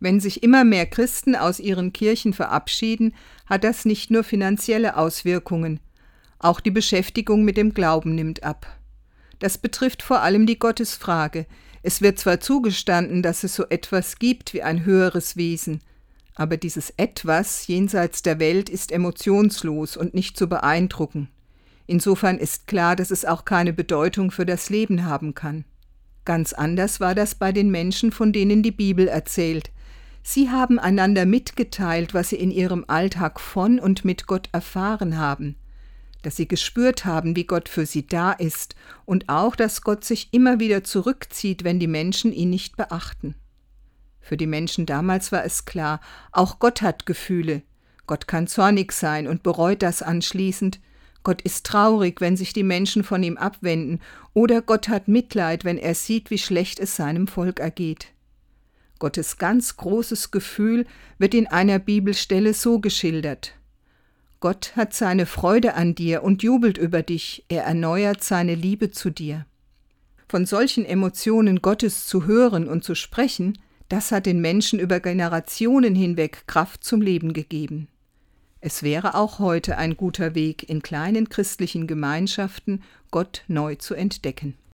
Wenn sich immer mehr Christen aus ihren Kirchen verabschieden, hat das nicht nur finanzielle Auswirkungen, auch die Beschäftigung mit dem Glauben nimmt ab. Das betrifft vor allem die Gottesfrage. Es wird zwar zugestanden, dass es so etwas gibt wie ein höheres Wesen, aber dieses Etwas jenseits der Welt ist emotionslos und nicht zu beeindrucken. Insofern ist klar, dass es auch keine Bedeutung für das Leben haben kann. Ganz anders war das bei den Menschen, von denen die Bibel erzählt. Sie haben einander mitgeteilt, was sie in ihrem Alltag von und mit Gott erfahren haben, dass sie gespürt haben, wie Gott für sie da ist und auch, dass Gott sich immer wieder zurückzieht, wenn die Menschen ihn nicht beachten. Für die Menschen damals war es klar, auch Gott hat Gefühle. Gott kann zornig sein und bereut das anschließend. Gott ist traurig, wenn sich die Menschen von ihm abwenden, oder Gott hat Mitleid, wenn er sieht, wie schlecht es seinem Volk ergeht. Gottes ganz großes Gefühl wird in einer Bibelstelle so geschildert. Gott hat seine Freude an dir und jubelt über dich, er erneuert seine Liebe zu dir. Von solchen Emotionen Gottes zu hören und zu sprechen, das hat den Menschen über Generationen hinweg Kraft zum Leben gegeben. Es wäre auch heute ein guter Weg, in kleinen christlichen Gemeinschaften Gott neu zu entdecken.